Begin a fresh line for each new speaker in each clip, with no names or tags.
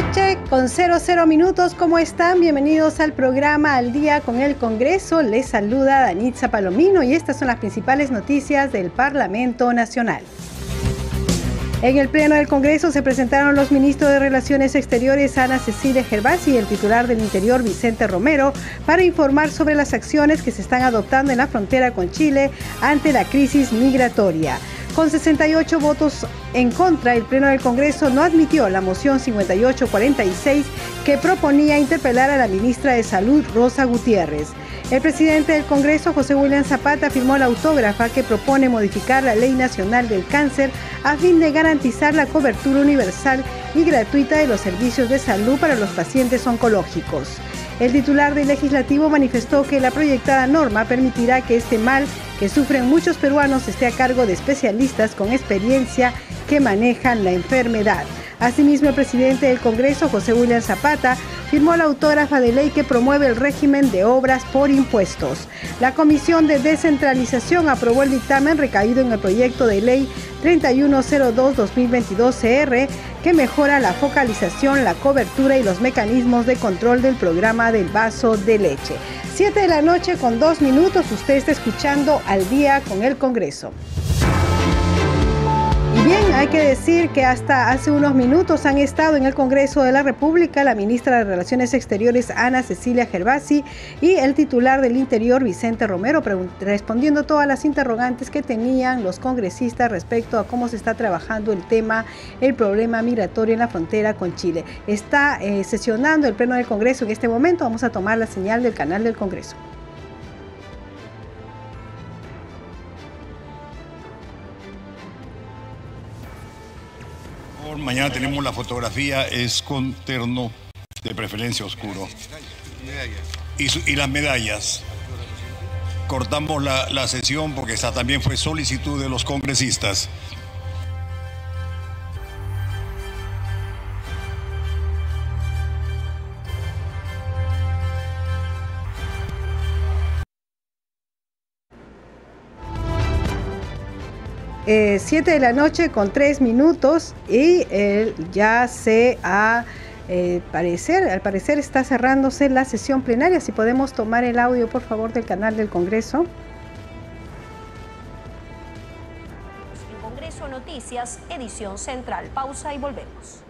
Noche con 00 minutos. ¿Cómo están? Bienvenidos al programa Al Día con el Congreso. Les saluda Danitza Palomino y estas son las principales noticias del Parlamento Nacional. En el Pleno del Congreso se presentaron los ministros de Relaciones Exteriores Ana Cecilia Gervasi y el titular del Interior Vicente Romero para informar sobre las acciones que se están adoptando en la frontera con Chile ante la crisis migratoria. Con 68 votos en contra, el Pleno del Congreso no admitió la moción 5846 que proponía interpelar a la ministra de Salud, Rosa Gutiérrez. El presidente del Congreso, José William Zapata, firmó la autógrafa que propone modificar la Ley Nacional del Cáncer a fin de garantizar la cobertura universal y gratuita de los servicios de salud para los pacientes oncológicos. El titular del legislativo manifestó que la proyectada norma permitirá que este mal que sufren muchos peruanos esté a cargo de especialistas con experiencia que manejan la enfermedad. Asimismo, el presidente del Congreso, José William Zapata, firmó la autógrafa de ley que promueve el régimen de obras por impuestos. La Comisión de Descentralización aprobó el dictamen recaído en el proyecto de ley 3102-2022-CR que mejora la focalización, la cobertura y los mecanismos de control del programa del vaso de leche. Siete de la noche con dos minutos, usted está escuchando al día con el Congreso. Bien, hay que decir que hasta hace unos minutos han estado en el Congreso de la República la ministra de Relaciones Exteriores Ana Cecilia Gervasi y el titular del Interior Vicente Romero respondiendo todas las interrogantes que tenían los congresistas respecto a cómo se está trabajando el tema, el problema migratorio en la frontera con Chile. Está eh, sesionando el Pleno del Congreso en este momento. Vamos a tomar la señal del canal del Congreso.
Mañana tenemos la fotografía, es con terno de preferencia oscuro. Y, las medallas. Cortamos la, la sesión porque esa también fue solicitud de los congresistas.
Eh, 7 de la noche con 3 minutos y ya se ha... Eh, parecer, al parecer está cerrándose la sesión plenaria. Si podemos tomar el audio, por favor, del canal del Congreso.
En Congreso Noticias, edición central. Pausa y volvemos.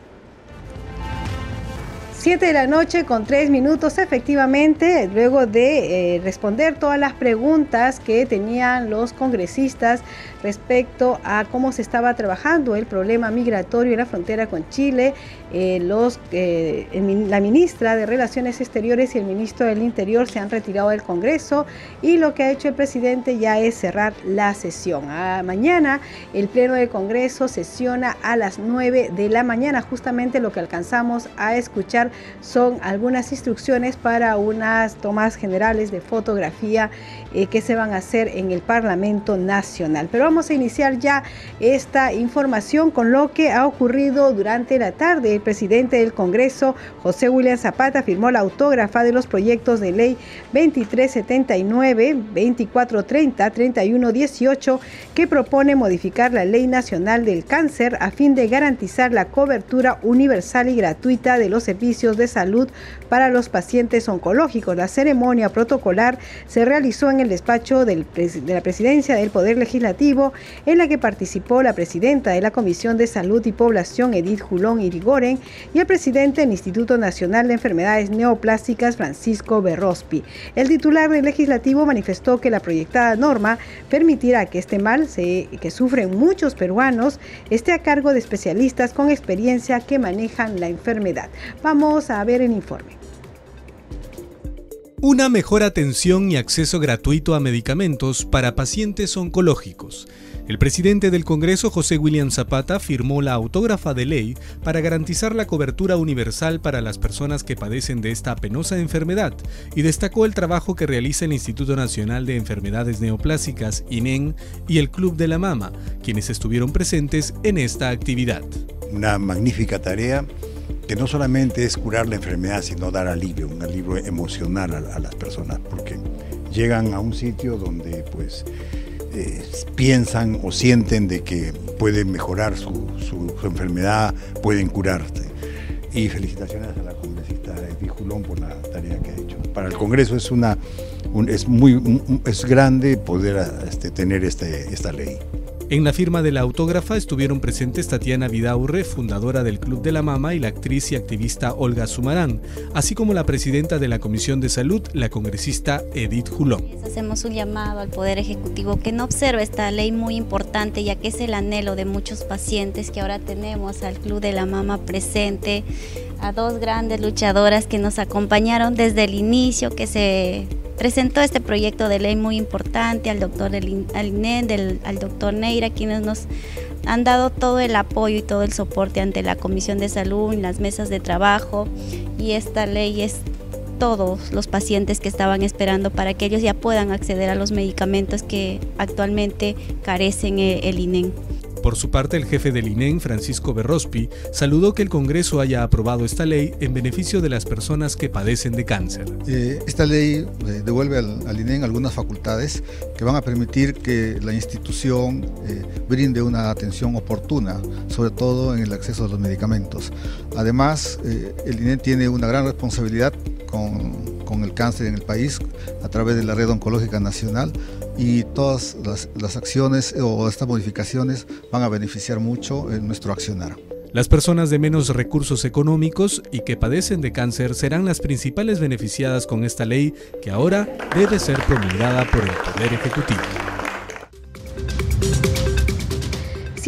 7 de la noche con 3 minutos, efectivamente, luego de eh, responder todas las preguntas que tenían los congresistas respecto a cómo se estaba trabajando el problema migratorio en la frontera con Chile. Eh, los, eh, la ministra de Relaciones Exteriores y el ministro del Interior se han retirado del Congreso y lo que ha hecho el presidente ya es cerrar la sesión. mañana el Pleno del Congreso sesiona a las 9 de la mañana. Justamente lo que alcanzamos a escuchar son algunas instrucciones para unas tomas generales de fotografía eh, que se van a hacer en el Parlamento Nacional. Pero vamos a iniciar ya esta información con lo que ha ocurrido durante la tarde. El presidente del Congreso, José William Zapata, firmó la autógrafa de los proyectos de ley 2379, 2430, 3118, que propone modificar la Ley Nacional del Cáncer a fin de garantizar la cobertura universal y gratuita de los servicios de salud para los pacientes oncológicos. La ceremonia protocolar se realizó en el despacho de la presidencia del Poder Legislativo en la que participó la presidenta de la Comisión de Salud y Población, Edith Julón Irigoren, y el presidente del Instituto Nacional de Enfermedades Neoplásticas, Francisco Berrospi. El titular del legislativo manifestó que la proyectada norma permitirá que este mal que sufren muchos peruanos esté a cargo de especialistas con experiencia que manejan la enfermedad. Vamos a ver el informe.
Una mejor atención y acceso gratuito a medicamentos para pacientes oncológicos. El presidente del Congreso, José William Zapata, firmó la autógrafa de ley para garantizar la cobertura universal para las personas que padecen de esta penosa enfermedad y destacó el trabajo que realiza el Instituto Nacional de Enfermedades Neoplásicas, INEN, y el Club de la Mama, quienes estuvieron presentes en esta actividad.
Una magnífica tarea que no solamente es curar la enfermedad, sino dar alivio, un alivio emocional a, las personas, porque llegan a un sitio donde pues eh, piensan o sienten de que pueden mejorar su, enfermedad, pueden curarse. Y felicitaciones a la congresista Edith Julón por la tarea que ha hecho. Para el Congreso es, una, es, muy, es grande poder este, tener este, esta ley.
En la firma de la autógrafa estuvieron presentes Tatiana Vidaurre, fundadora del Club de la Mama, y la actriz y activista Olga Sumarán, así como la presidenta de la Comisión de Salud, la congresista Edith Julón.
Hacemos un llamado al Poder Ejecutivo que no observe esta ley muy importante, ya que es el anhelo de muchos pacientes que ahora tenemos al Club de la Mama presente, a dos grandes luchadoras que nos acompañaron desde el inicio, que se presentó este proyecto de ley muy importante al doctor del, al doctor Neira, quienes nos han dado todo el apoyo y todo el soporte ante la Comisión de Salud, las mesas de trabajo y esta ley es todos los pacientes que estaban esperando para que ellos ya puedan acceder a los medicamentos que actualmente carecen eh, el INEN.
Por su parte, el jefe del INEN, Francisco Berrospi, saludó que el Congreso haya aprobado esta ley en beneficio de las personas que padecen de cáncer.
Eh, esta ley eh, devuelve al, INEN algunas facultades que van a permitir que la institución eh, brinde una atención oportuna, sobre todo en el acceso a los medicamentos. Además, el INEN tiene una gran responsabilidad con el cáncer en el país a través de la Red Oncológica Nacional y todas las, acciones o estas modificaciones van a beneficiar mucho en nuestro accionar.
Las personas de menos recursos económicos y que padecen de cáncer serán las principales beneficiadas con esta ley que ahora debe ser promulgada por el Poder Ejecutivo.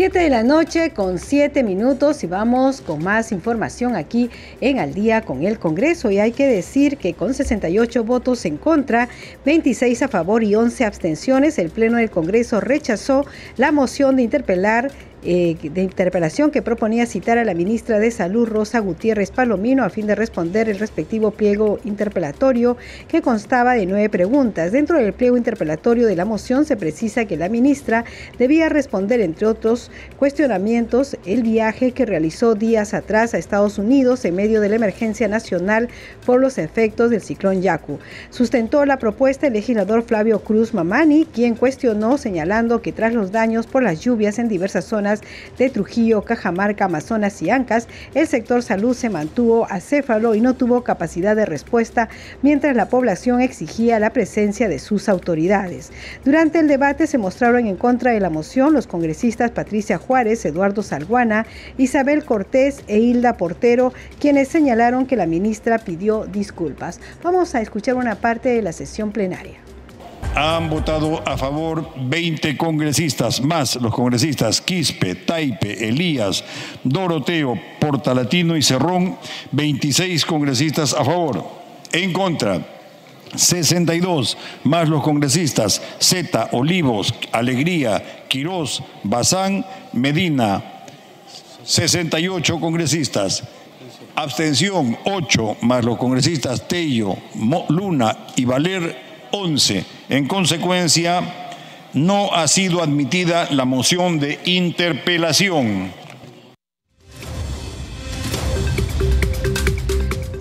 7 de la noche con 7 minutos y vamos con más información aquí en Al día con el Congreso. Y hay que decir que con 68 votos en contra, 26 a favor y 11 abstenciones, el Pleno del Congreso rechazó la moción de interpelar eh, de interpelación que proponía citar a la ministra de Salud, Rosa Gutiérrez Palomino, a fin de responder el respectivo pliego interpelatorio que constaba de nueve preguntas. Dentro del pliego interpelatorio de la moción se precisa que la ministra debía responder, entre otros cuestionamientos, el viaje que realizó días atrás a Estados Unidos en medio de la emergencia nacional por los efectos del ciclón Yaku. Sustentó la propuesta el legislador Flavio Cruz Mamani, quien cuestionó señalando que tras los daños por las lluvias en diversas zonas de Trujillo, Cajamarca, Amazonas y Ancas, el sector salud se mantuvo acéfalo y no tuvo capacidad de respuesta mientras la población exigía la presencia de sus autoridades. Durante el debate se mostraron en contra de la moción los congresistas Patricia Juárez, Eduardo Salguana, Isabel Cortés e Hilda Portero, quienes señalaron que la ministra pidió disculpas. Vamos a escuchar una parte de la sesión plenaria
han votado a favor 20 congresistas, más los congresistas Quispe, Taipe, Elías, Doroteo, Portalatino y Cerrón, 26 congresistas a favor. En contra, 62 más los congresistas Zeta, Olivos, Alegría, Quirós, Bazán, Medina, 68 congresistas. Abstención 8 más los congresistas Tello, Luna y Valer 11. En consecuencia, no ha sido admitida la moción de interpelación.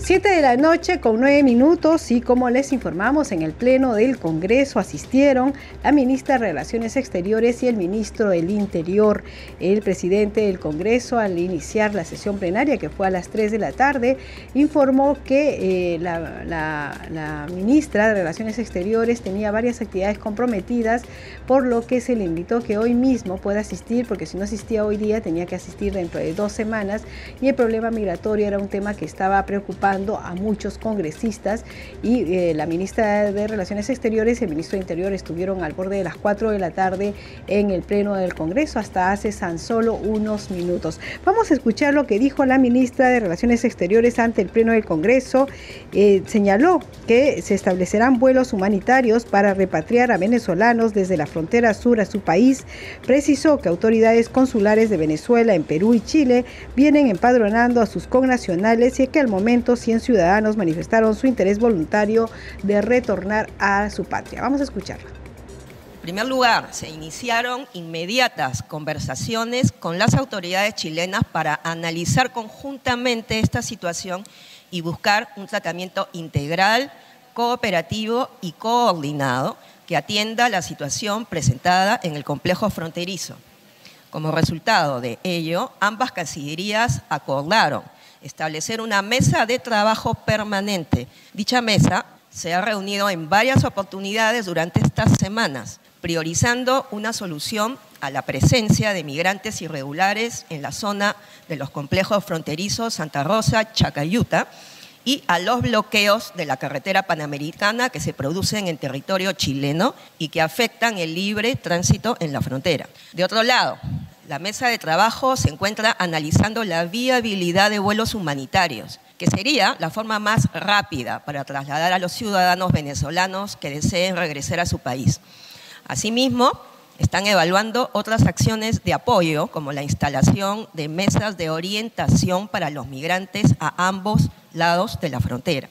7 de la noche con 9 minutos y como les informamos en el Pleno del Congreso asistieron la ministra de Relaciones Exteriores y el ministro del Interior. El presidente del Congreso al iniciar la sesión plenaria que fue a las 3 de la tarde informó que eh, la, ministra de Relaciones Exteriores tenía varias actividades comprometidas por lo que se le invitó que hoy mismo pueda asistir porque si no asistía hoy día tenía que asistir dentro de dos semanas y el problema migratorio era un tema que estaba preocupando a muchos congresistas y eh, la ministra de Relaciones Exteriores y el ministro de Interior estuvieron al borde de las 4 de la tarde en el Pleno del Congreso hasta hace tan solo unos minutos. Vamos a escuchar lo que dijo la ministra de Relaciones Exteriores ante el Pleno del Congreso. Eh, señaló que se establecerán vuelos humanitarios para repatriar a venezolanos desde la frontera sur a su país. Precisó que autoridades consulares de Venezuela en Perú y Chile vienen empadronando a sus connacionales y que al momento 100 ciudadanos manifestaron su interés voluntario de retornar a su patria. Vamos a escucharla.
En primer lugar, se iniciaron inmediatas conversaciones con las autoridades chilenas para analizar conjuntamente esta situación y buscar un tratamiento integral, cooperativo y coordinado que atienda la situación presentada en el complejo fronterizo. Como resultado de ello, ambas cancillerías acordaron establecer una mesa de trabajo permanente. Dicha mesa se ha reunido en varias oportunidades durante estas semanas, priorizando una solución a la presencia de migrantes irregulares en la zona de los complejos fronterizos Santa Rosa, Chacayuta, y a los bloqueos de la carretera panamericana que se producen en territorio chileno y que afectan el libre tránsito en la frontera. De otro lado, la mesa de trabajo se encuentra analizando la viabilidad de vuelos humanitarios, que sería la forma más rápida para trasladar a los ciudadanos venezolanos que deseen regresar a su país. Asimismo, están evaluando otras acciones de apoyo, como la instalación de mesas de orientación para los migrantes a ambos lados de la frontera.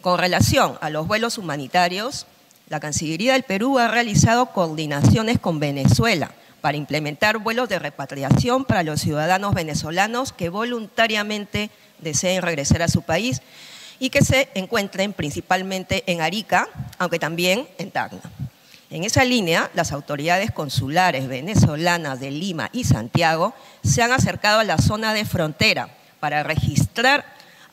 Con relación a los vuelos humanitarios, la Cancillería del Perú ha realizado coordinaciones con Venezuela para implementar vuelos de repatriación para los ciudadanos venezolanos que voluntariamente deseen regresar a su país y que se encuentren principalmente en Arica, aunque también en Tacna. En esa línea, las autoridades consulares venezolanas de Lima y Santiago se han acercado a la zona de frontera para registrar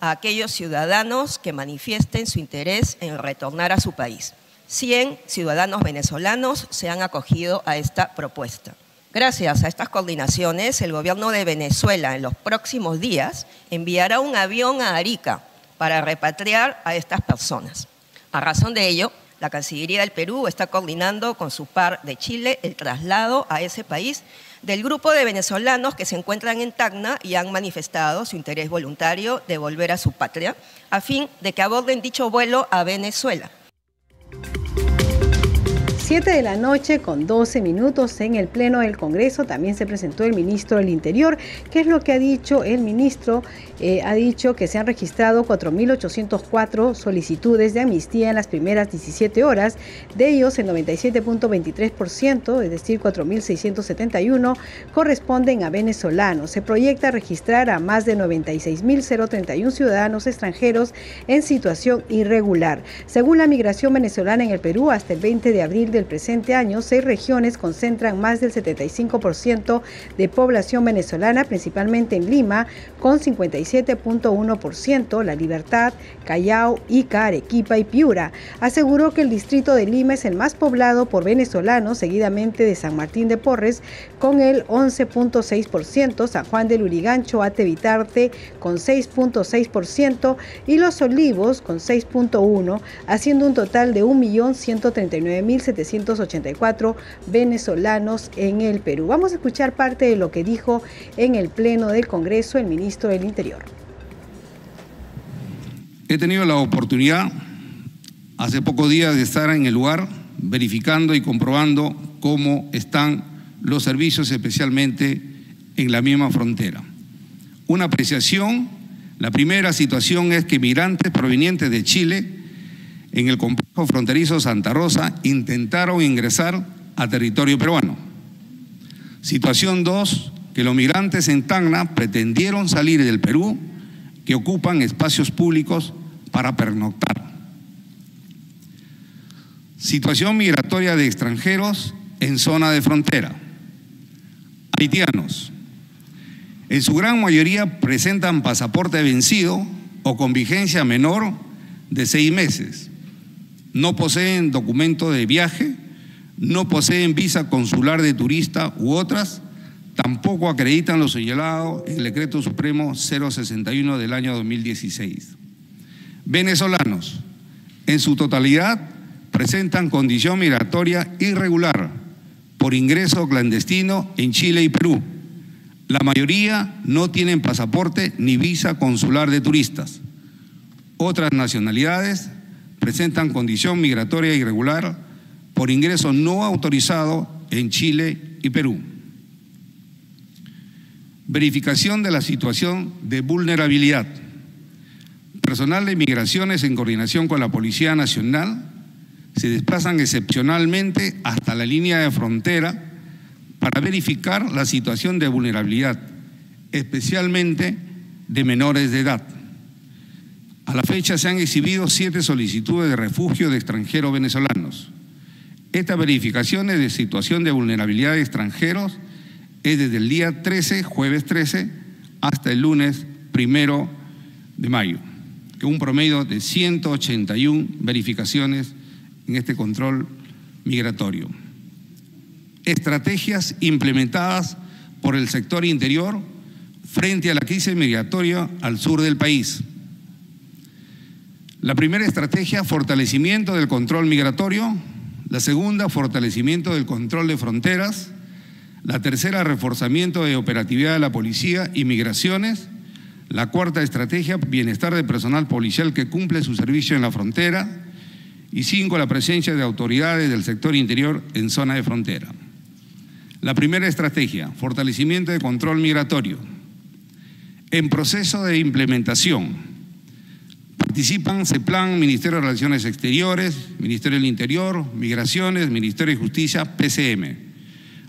a aquellos ciudadanos que manifiesten su interés en retornar a su país. 100 ciudadanos venezolanos se han acogido a esta propuesta. Gracias a estas coordinaciones, el gobierno de Venezuela en los próximos días enviará un avión a Arica para repatriar a estas personas. A razón de ello, la Cancillería del Perú está coordinando con su par de Chile el traslado a ese país del grupo de venezolanos que se encuentran en Tacna y han manifestado su interés voluntario de volver a su patria, a fin de que aborden dicho vuelo a Venezuela.
7 de la noche con 12 minutos en el Pleno del Congreso también se presentó el ministro del Interior. ¿Qué es lo que ha dicho el ministro? Eh, ha dicho que se han registrado 4.804 solicitudes de amnistía en las primeras 17 horas. De ellos, el 97.23%, es decir, 4.671, corresponden a venezolanos. Se proyecta registrar a más de 96.031 ciudadanos extranjeros en situación irregular. Según la migración venezolana en el Perú, hasta el 20 de abril del presente año, seis regiones concentran más del 75% de población venezolana, principalmente en Lima, con 57.1%, La Libertad, Callao, Ica, Arequipa y Piura. Aseguró que el distrito de Lima es el más poblado por venezolanos, seguidamente de San Martín de Porres, con el 11.6%, San Juan del Urigancho, Atevitarte, con 6.6% y Los Olivos, con 6.1%, haciendo un total de 1.139.700 784 venezolanos en el Perú. Vamos a escuchar parte de lo que dijo en el Pleno del Congreso el ministro del Interior.
He tenido la oportunidad hace pocos días de estar en el lugar verificando y comprobando cómo están los servicios, especialmente en la misma frontera. Una apreciación, la primera situación es que migrantes provenientes de Chile en el complejo fronterizo Santa Rosa intentaron ingresar a territorio peruano. Situación 2, que los migrantes en Tacna pretendieron salir del Perú, que ocupan espacios públicos para pernoctar. Situación migratoria de extranjeros en zona de frontera. Haitianos. En su gran mayoría presentan pasaporte vencido o con vigencia menor de seis meses no poseen documento de viaje, no poseen visa consular de turista u otras, tampoco acreditan lo señalado en el Decreto Supremo 061 del año 2016. venezolanos. En su totalidad presentan condición migratoria irregular por ingreso clandestino en Chile y Perú. La mayoría no tienen pasaporte ni visa consular de turistas. Otras nacionalidades presentan condición migratoria irregular por ingreso no autorizado en Chile y Perú. Verificación de la situación de vulnerabilidad. Personal de migraciones en coordinación con la Policía Nacional se desplazan excepcionalmente hasta la línea de frontera para verificar la situación de vulnerabilidad, especialmente de menores de edad. A la fecha se han exhibido siete solicitudes de refugio de extranjeros venezolanos. Esta verificación de situación de vulnerabilidad de extranjeros es desde el día 13, jueves 13, hasta el lunes primero de mayo, que un promedio de 181 verificaciones en este control migratorio. Estrategias implementadas por el sector interior frente a la crisis migratoria al sur del país. La primera estrategia, fortalecimiento del control migratorio. La segunda, fortalecimiento del control de fronteras. La tercera, reforzamiento de operatividad de la policía y migraciones. La cuarta estrategia, bienestar del personal policial que cumple su servicio en la frontera. Y cinco, la presencia de autoridades del sector interior en zona de frontera. La primera estrategia, fortalecimiento de control migratorio. En proceso de implementación, participan CEPLAN, Ministerio de Relaciones Exteriores, Ministerio del Interior, Migraciones, Ministerio de Justicia, PCM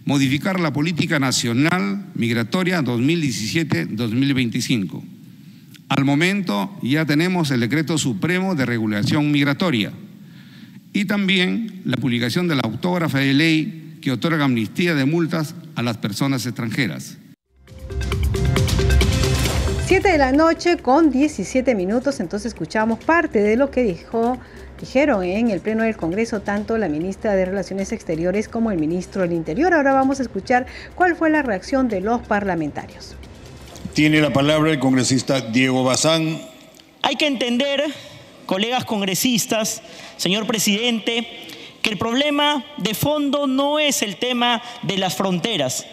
modificar la política nacional migratoria 2017-2025. Al momento ya tenemos el decreto supremo de regulación migratoria y también la publicación de la autógrafa de ley que otorga amnistía de multas a las personas extranjeras.
Siete de la noche con 17 minutos, entonces escuchamos parte de lo que dijo dijeron en el Pleno del Congreso tanto la ministra de Relaciones Exteriores como el ministro del Interior. Ahora vamos a escuchar cuál fue la reacción de los parlamentarios.
Tiene la palabra el congresista Diego Bazán.
Hay que entender, colegas congresistas, señor presidente, que el problema de fondo no es el tema de las fronteras,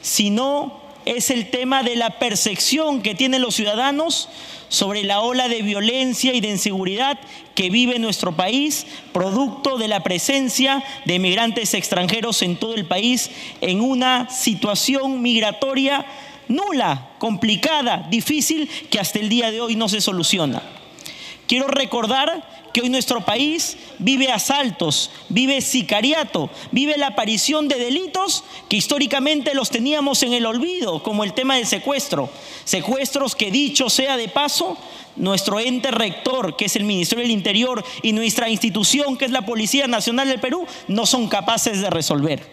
sino es el tema de la percepción que tienen los ciudadanos sobre la ola de violencia y de inseguridad que vive nuestro país, producto de la presencia de migrantes extranjeros en todo el país en una situación migratoria nula, complicada, difícil, que hasta el día de hoy no se soluciona. Quiero recordar que hoy nuestro país vive asaltos, vive sicariato, vive la aparición de delitos que históricamente los teníamos en el olvido, como el tema del secuestro. Secuestros que dicho sea de paso, nuestro ente rector, que es el Ministerio del Interior, y nuestra institución, que es la Policía Nacional del Perú, no son capaces de resolver.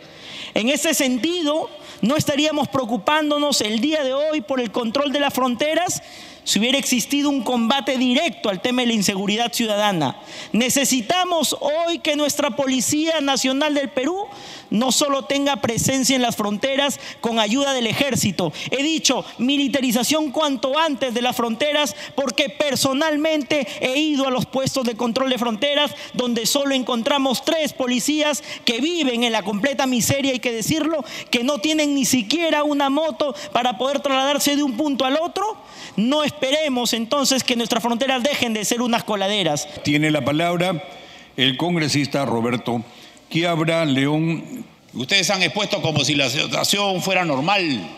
En ese sentido, no estaríamos preocupándonos el día de hoy por el control de las fronteras si hubiera existido un combate directo al tema de la inseguridad ciudadana. Necesitamos hoy que nuestra Policía Nacional del Perú no solo tenga presencia en las fronteras con ayuda del ejército. He dicho militarización cuanto antes de las fronteras porque personalmente he ido a los puestos de control de fronteras donde solo encontramos tres policías que viven en la completa miseria, hay que decirlo, que no tienen ni siquiera una moto para poder trasladarse de un punto al otro. No esperemos entonces que nuestras fronteras dejen de ser unas coladeras.
Tiene la palabra el congresista Roberto Quiabra León.
Ustedes han expuesto como si la situación fuera normal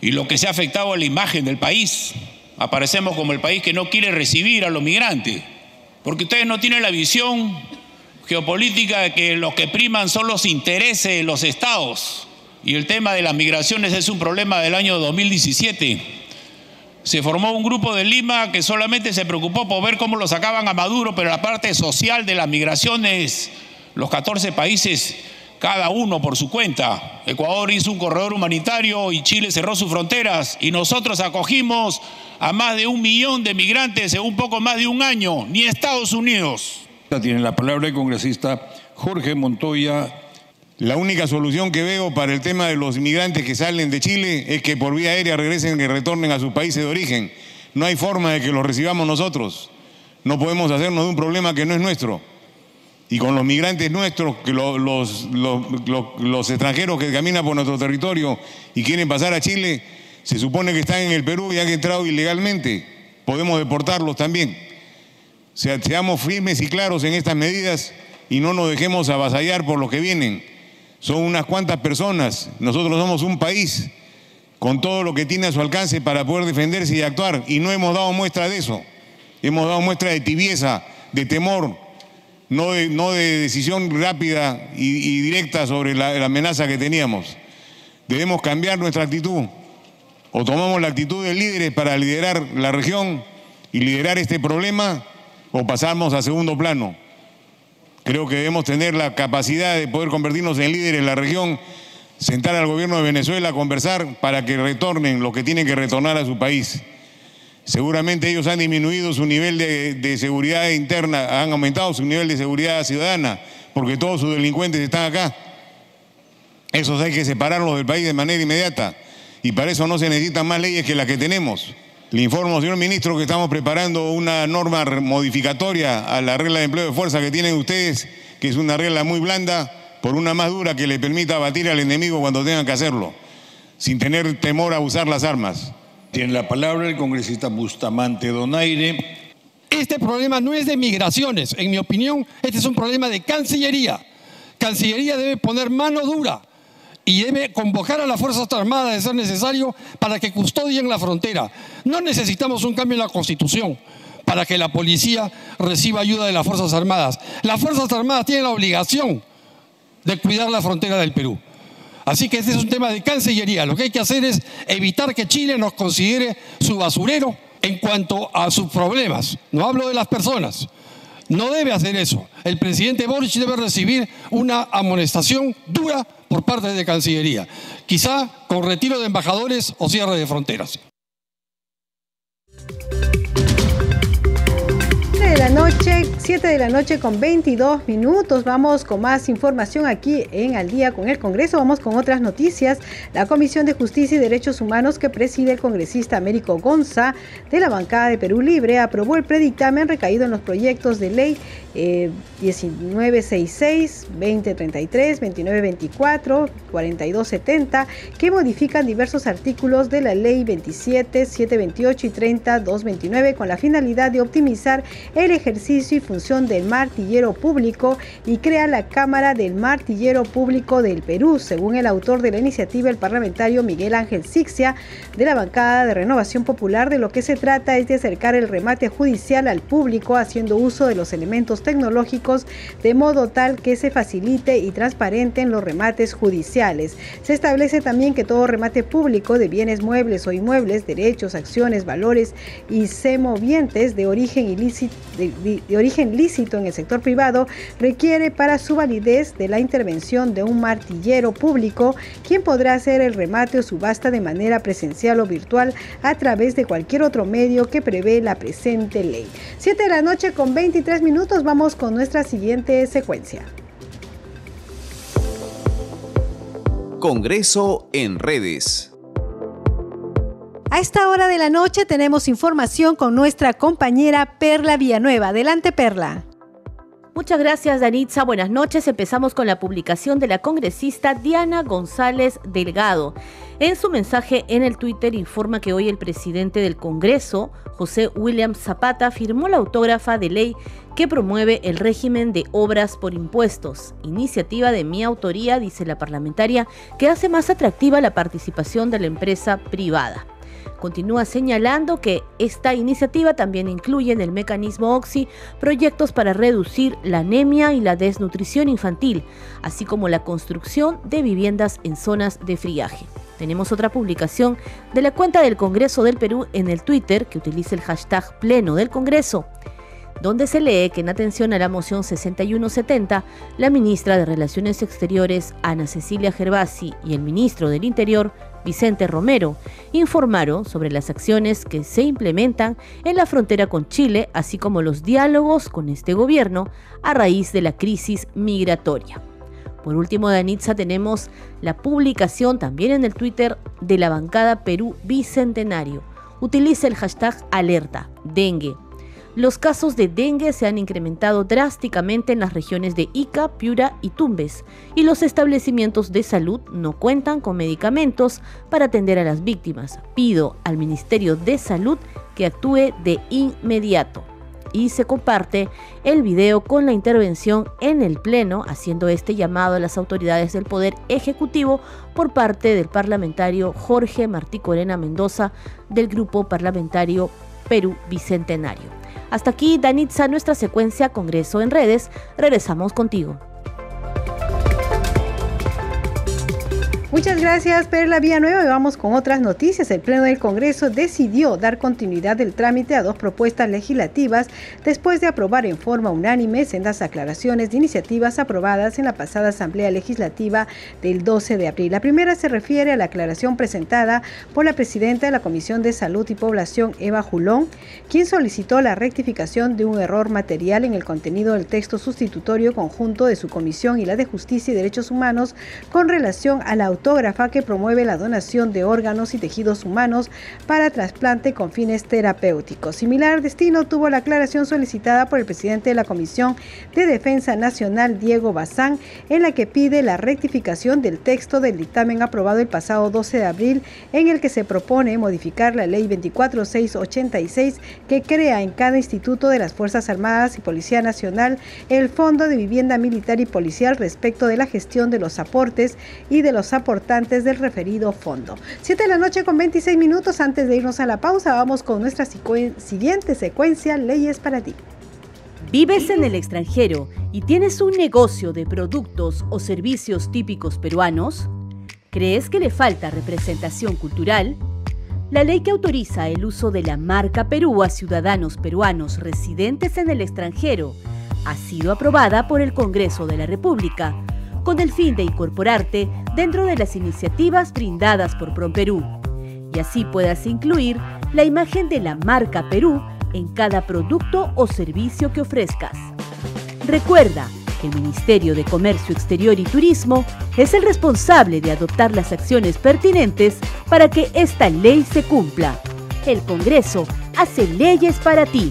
y lo que se ha afectado a la imagen del país. Aparecemos como el país que no quiere recibir a los migrantes, porque ustedes no tienen la visión geopolítica de que los que priman son los intereses de los estados. Y el tema de las migraciones es un problema del año 2017. Se formó un grupo de Lima que solamente se preocupó por ver cómo lo sacaban a Maduro, pero la parte social de las migraciones los 14 países, cada uno por su cuenta. Ecuador hizo un corredor humanitario y Chile cerró sus fronteras y nosotros acogimos a más de un millón de migrantes en un poco más de un año, ni Estados Unidos.
Tiene la palabra el congresista Jorge Montoya. La única solución que veo para el tema de los inmigrantes que salen de Chile es que por vía aérea regresen y retornen a sus países de origen. No hay forma de que los recibamos nosotros.
No podemos hacernos de un problema que no es nuestro. Y con los migrantes nuestros, los, los, extranjeros que caminan por nuestro territorio y quieren pasar a Chile, se supone que están en el Perú y han entrado ilegalmente. Podemos deportarlos también. sea, seamos firmes y claros en estas medidas y no nos dejemos avasallar por los que vienen. Son unas cuantas personas. Nosotros somos un país con todo lo que tiene a su alcance para poder defenderse y actuar. Y no hemos dado muestra de eso. Hemos dado muestra de tibieza, de temor, no de, decisión rápida y, directa sobre la, amenaza que teníamos. Debemos cambiar nuestra actitud. O tomamos la actitud de líderes para liderar la región y liderar este problema, o pasamos a segundo plano. Creo que debemos tener la capacidad de poder convertirnos en líderes en la región, sentar al gobierno de Venezuela a conversar para que retornen lo que tienen que retornar a su país. Seguramente ellos han disminuido su nivel de, seguridad interna, han aumentado su nivel de seguridad ciudadana, porque todos sus delincuentes están acá. Esos hay que separarlos del país de manera inmediata. Y para eso no se necesitan más leyes que las que tenemos. Le informo, señor ministro, que estamos preparando una norma modificatoria a la regla de empleo de fuerza que tienen ustedes, que es una regla muy blanda, por una más dura que le permita abatir al enemigo cuando tengan que hacerlo, sin tener temor a usar las armas.
Tiene la palabra el congresista Bustamante Donaire.
Este problema no es de migraciones, en mi opinión, este es un problema de Cancillería. Cancillería debe poner mano dura y debe convocar a las Fuerzas Armadas de ser necesario para que custodien la frontera. No necesitamos un cambio en la Constitución para que la policía reciba ayuda de las Fuerzas Armadas. Las Fuerzas Armadas tienen la obligación de cuidar la frontera del Perú. Así que este es un tema de Cancillería. Lo que hay que hacer es evitar que Chile nos considere su basurero en cuanto a sus problemas. No hablo de las personas. No debe hacer eso. El presidente Boric debe recibir una amonestación dura por parte de Cancillería, quizá con retiro de embajadores o cierre de fronteras.
7 de la noche con 22 minutos. Vamos con más información aquí en Al día con el Congreso. Vamos con otras noticias. La Comisión de Justicia y Derechos Humanos que preside el congresista Américo Gonza de la bancada de Perú Libre aprobó el predictamen recaído en los proyectos de ley 1966, 2033, 2924, 4270 que modifican diversos artículos de la ley 27, 728 y 30, 229 con la finalidad de optimizar el ejercicio y función del martillero público y crea la Cámara del Martillero Público del Perú, según el autor de la iniciativa, el parlamentario Miguel Ángel Sixia, de la bancada de Renovación Popular. De lo que se trata es de acercar el remate judicial al público haciendo uso de los elementos tecnológicos de modo tal que se facilite y transparenten los remates judiciales. Se establece también que todo remate público de bienes muebles o inmuebles, derechos, acciones, valores y semovientes de origen ilícito de, origen lícito en el sector privado requiere para su validez de la intervención de un martillero público, quien podrá hacer el remate o subasta de manera presencial o virtual a través de cualquier otro medio que prevé la presente ley. 7 de la noche con 23 minutos vamos con nuestra siguiente secuencia.
Congreso en redes.
A esta hora de la noche tenemos información con nuestra compañera Perla Villanueva. Adelante, Perla.
Muchas gracias, Danitza. Buenas noches. Empezamos con la publicación de la congresista Diana González Delgado. En su mensaje en el Twitter informa que hoy el presidente del Congreso, José William Zapata, firmó la autógrafa de ley que promueve el régimen de obras por impuestos, iniciativa de mi autoría, dice la parlamentaria, que hace más atractiva la participación de la empresa privada. Continúa señalando que esta iniciativa también incluye en el mecanismo OXI proyectos para reducir la anemia y la desnutrición infantil, así como la construcción de viviendas en zonas de friaje. Tenemos otra publicación de la cuenta del Congreso del Perú en el Twitter que utiliza el hashtag Pleno del Congreso donde se lee que en atención a la moción 6170, la ministra de Relaciones Exteriores, Ana Cecilia Gervasi, y el ministro del Interior, Vicente Romero, informaron sobre las acciones que se implementan en la frontera con Chile, así como los diálogos con este gobierno a raíz de la crisis migratoria. Por último, de Anitza tenemos la publicación también en el Twitter de la bancada Perú Bicentenario. Utiliza el hashtag alerta dengue. Los casos de dengue se han incrementado drásticamente en las regiones de Ica, Piura y Tumbes, y los establecimientos de salud no cuentan con medicamentos para atender a las víctimas. Pido al Ministerio de Salud que actúe de inmediato. Y se comparte el video con la intervención en el Pleno, haciendo este llamado a las autoridades del Poder Ejecutivo por parte del parlamentario Jorge Martí Corena Mendoza del Grupo Parlamentario Perú Bicentenario. Hasta aquí, Danitza, nuestra secuencia Congreso en redes. Regresamos contigo.
Muchas gracias, Perla Nueva. Y vamos con otras noticias. El Pleno del Congreso decidió dar continuidad del trámite a dos propuestas legislativas después de aprobar en forma unánime sendas aclaraciones de iniciativas aprobadas en la pasada Asamblea Legislativa del 12 de abril. La primera se refiere a la aclaración presentada por la presidenta de la Comisión de Salud y Población, Eva Julón, quien solicitó la rectificación de un error material en el contenido del texto sustitutorio conjunto de su comisión y la de Justicia y Derechos Humanos con relación a la autógrafa que promueve la donación de órganos y tejidos humanos para trasplante con fines terapéuticos. Similar destino tuvo la aclaración solicitada por el presidente de la Comisión de Defensa Nacional, Diego Bazán, en la que pide la rectificación del texto del dictamen aprobado el pasado 12 de abril, en el que se propone modificar la ley 24686 que crea en cada instituto de las Fuerzas Armadas y Policía Nacional el Fondo de Vivienda Militar y Policial respecto de la gestión de los aportes y de los aportes importantes del referido fondo. 7 de la noche con 26 minutos antes de irnos a la pausa, vamos con nuestra siguiente secuencia, Leyes para ti.
¿Vives en el extranjero y tienes un negocio de productos o servicios típicos peruanos? ¿Crees que le falta representación cultural? La ley que autoriza el uso de la marca Perú a ciudadanos peruanos residentes en el extranjero ha sido aprobada por el Congreso de la República con el fin de incorporarte dentro de las iniciativas brindadas por PromPerú y así puedas incluir la imagen de la marca Perú en cada producto o servicio que ofrezcas. Recuerda que el Ministerio de Comercio Exterior y Turismo es el responsable de adoptar las acciones pertinentes para que esta ley se cumpla. El Congreso hace leyes para ti.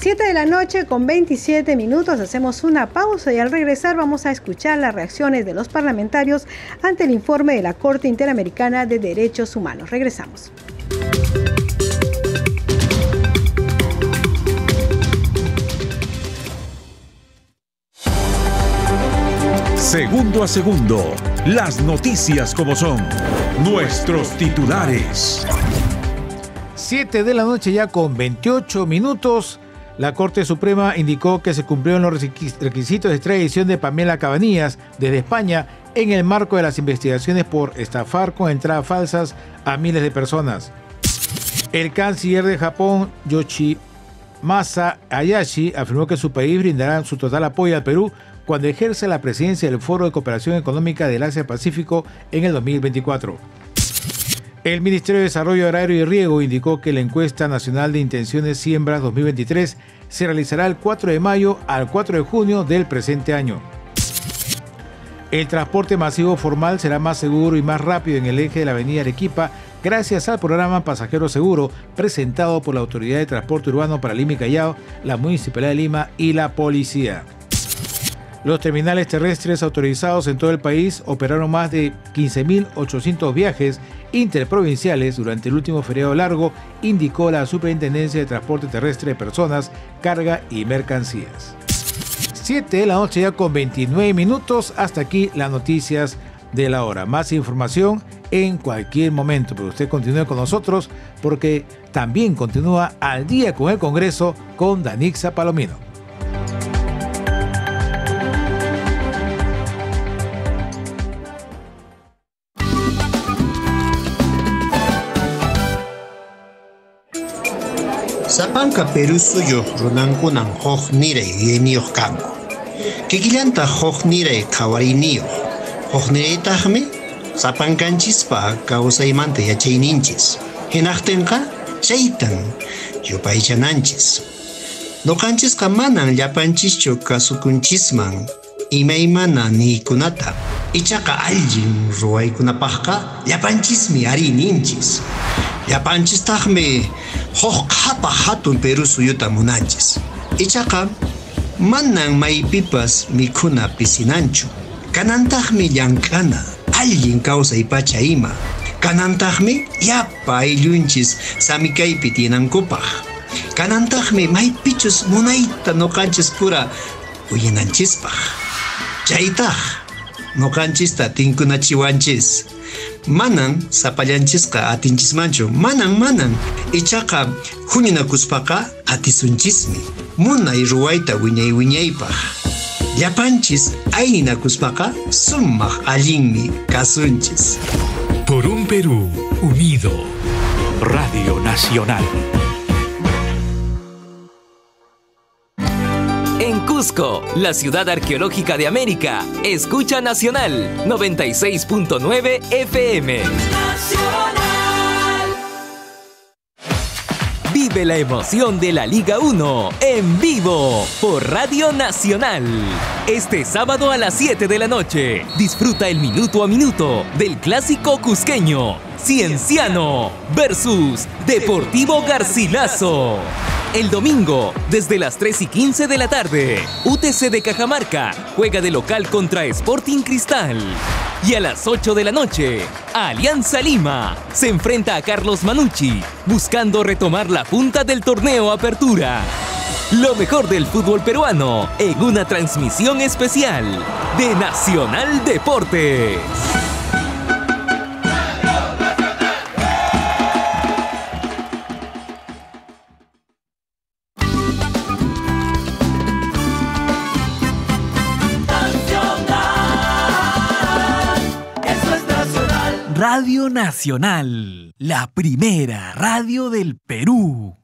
7 de la noche con 27 minutos hacemos una pausa y al regresar vamos a escuchar las reacciones de los parlamentarios ante el informe de la Corte Interamericana de Derechos Humanos. Regresamos.
Segundo a segundo, las noticias como son, nuestros titulares.
7 de la noche ya con 28 minutos. La Corte Suprema indicó que se cumplieron los requisitos de extradición de Pamela Cabanillas desde España en el marco de las investigaciones por estafar con entradas falsas a miles de personas. El canciller de Japón, Yoshimasa Hayashi, afirmó que su país brindará su total apoyo al Perú cuando ejerce la presidencia del Foro de Cooperación Económica del Asia-Pacífico en el 2024. El Ministerio de Desarrollo Agrario y Riego indicó que la encuesta nacional de intenciones siembras 2023 se realizará el 4 de mayo al 4 de junio del presente año. El transporte masivo formal será más seguro y más rápido en el eje de la avenida Arequipa gracias al programa Pasajero Seguro presentado por la Autoridad de Transporte Urbano para Lima y Callao, la Municipalidad de Lima y la Policía. Los terminales terrestres autorizados en todo el país operaron más de 15.800 viajes interprovinciales durante el último feriado largo, indicó la Superintendencia de Transporte Terrestre de Personas, Carga y Mercancías. 7 de la noche ya con 29 minutos. Hasta aquí las noticias de la hora. Más información en cualquier momento, pero usted continúe con nosotros porque también continúa al día con el Congreso con Danixa Palomino.
Sapanka Perú suyo runankunan huk niray yuyayniyuq kanku. Kikillanta huk niray qhawariniyuq. Huk niraytaqmi sapankanchispa kawsaymanta yachayninchis. Hinaqtinqa chaytan yupaychananchis. Nuqanchisqa manan llapanchischu kasukunchisman imaymana niykunata. Ichaqa allin ruwaykunapaqqa llapanchismi ari ninchis. llapanchistaqmi huk qhapa hatun Perú suyuta munanchis. Ichaqa manan maypipas mikhuna pisinanchu kanantaqmi llank'ana allin kawsay pacha ima. Kanantaqmi yapa ayllunchis samikaypi tinankupaq. Kanantaqmi maypichus munayta noqanchis pura uyinanchispaq chaytaq noqanchista tinkunachiwanchis. Manan sapallanchisqa atinchismanchu manan manan. Ichaqa huñunakuspaqa atisunchismi. Munay ruwayta wiñay wiñaypaq llapanchis aynakuspaqa sumaq allinmi kasunchis.
Por un Perú unido. Radio Nacional.
Cusco, la ciudad arqueológica de América, escucha Nacional 96.9 FM. Vive la emoción de la Liga 1 en vivo por Radio Nacional. Este sábado a las 7 de la noche, disfruta el minuto a minuto del clásico cusqueño, Cienciano versus Deportivo Garcilaso. El domingo, desde las 3 y 15 de la tarde, UTC de Cajamarca juega de local contra Sporting Cristal. Y a las 8 de la noche, Alianza Lima se enfrenta a Carlos Manucci, buscando retomar la punta del torneo Apertura. Lo mejor del fútbol peruano en una transmisión especial de Nacional Deportes.
Radio Nacional, la primera radio del Perú.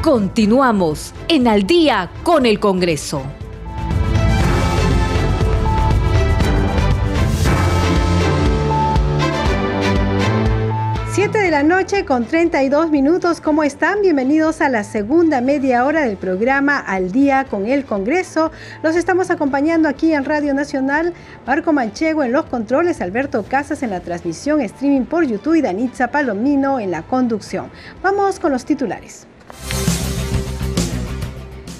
Continuamos en Al día con el Congreso.
Siete de la noche con 32 minutos. ¿Cómo están? Bienvenidos a la segunda media hora del programa Al Día con el Congreso. Los estamos acompañando aquí en Radio Nacional. Marco Manchego en los controles, Alberto Casas en la transmisión streaming por YouTube y Danitza Palomino en la conducción. Vamos con los titulares.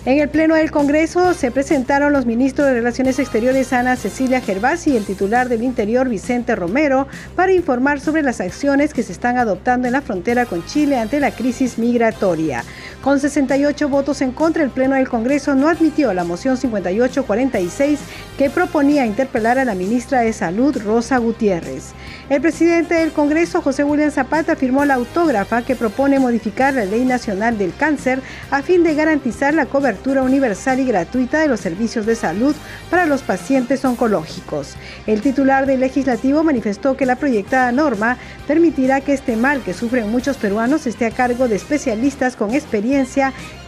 En el Pleno del Congreso se presentaron los ministros de Relaciones Exteriores Ana Cecilia Gervasi y el titular del Interior Vicente Romero para informar sobre las acciones que se están adoptando en la frontera con Chile ante la crisis migratoria. Con 68 votos en contra, el Pleno del Congreso no admitió la moción 5846 que proponía interpelar a la ministra de Salud, Rosa Gutiérrez. El presidente del Congreso, José William Zapata, firmó la autógrafa que propone modificar la Ley Nacional del Cáncer a fin de garantizar la cobertura universal y gratuita de los servicios de salud para los pacientes oncológicos. El titular del legislativo manifestó que la proyectada norma permitirá que este mal que sufren muchos peruanos esté a cargo de especialistas con experiencia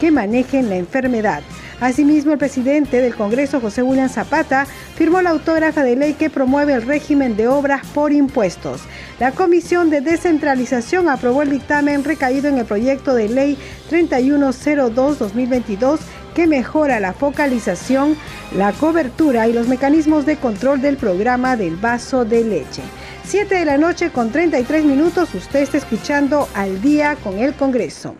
que manejen la enfermedad. Asimismo, el presidente del Congreso, José William Zapata, firmó la autógrafa de ley que promueve el régimen de obras por impuestos. La Comisión de Descentralización aprobó el dictamen recaído en el proyecto de ley 3102-2022 que mejora la focalización, la cobertura y los mecanismos de control del programa del vaso de leche. 7 de la noche con 33 minutos, usted está escuchando al día con el Congreso.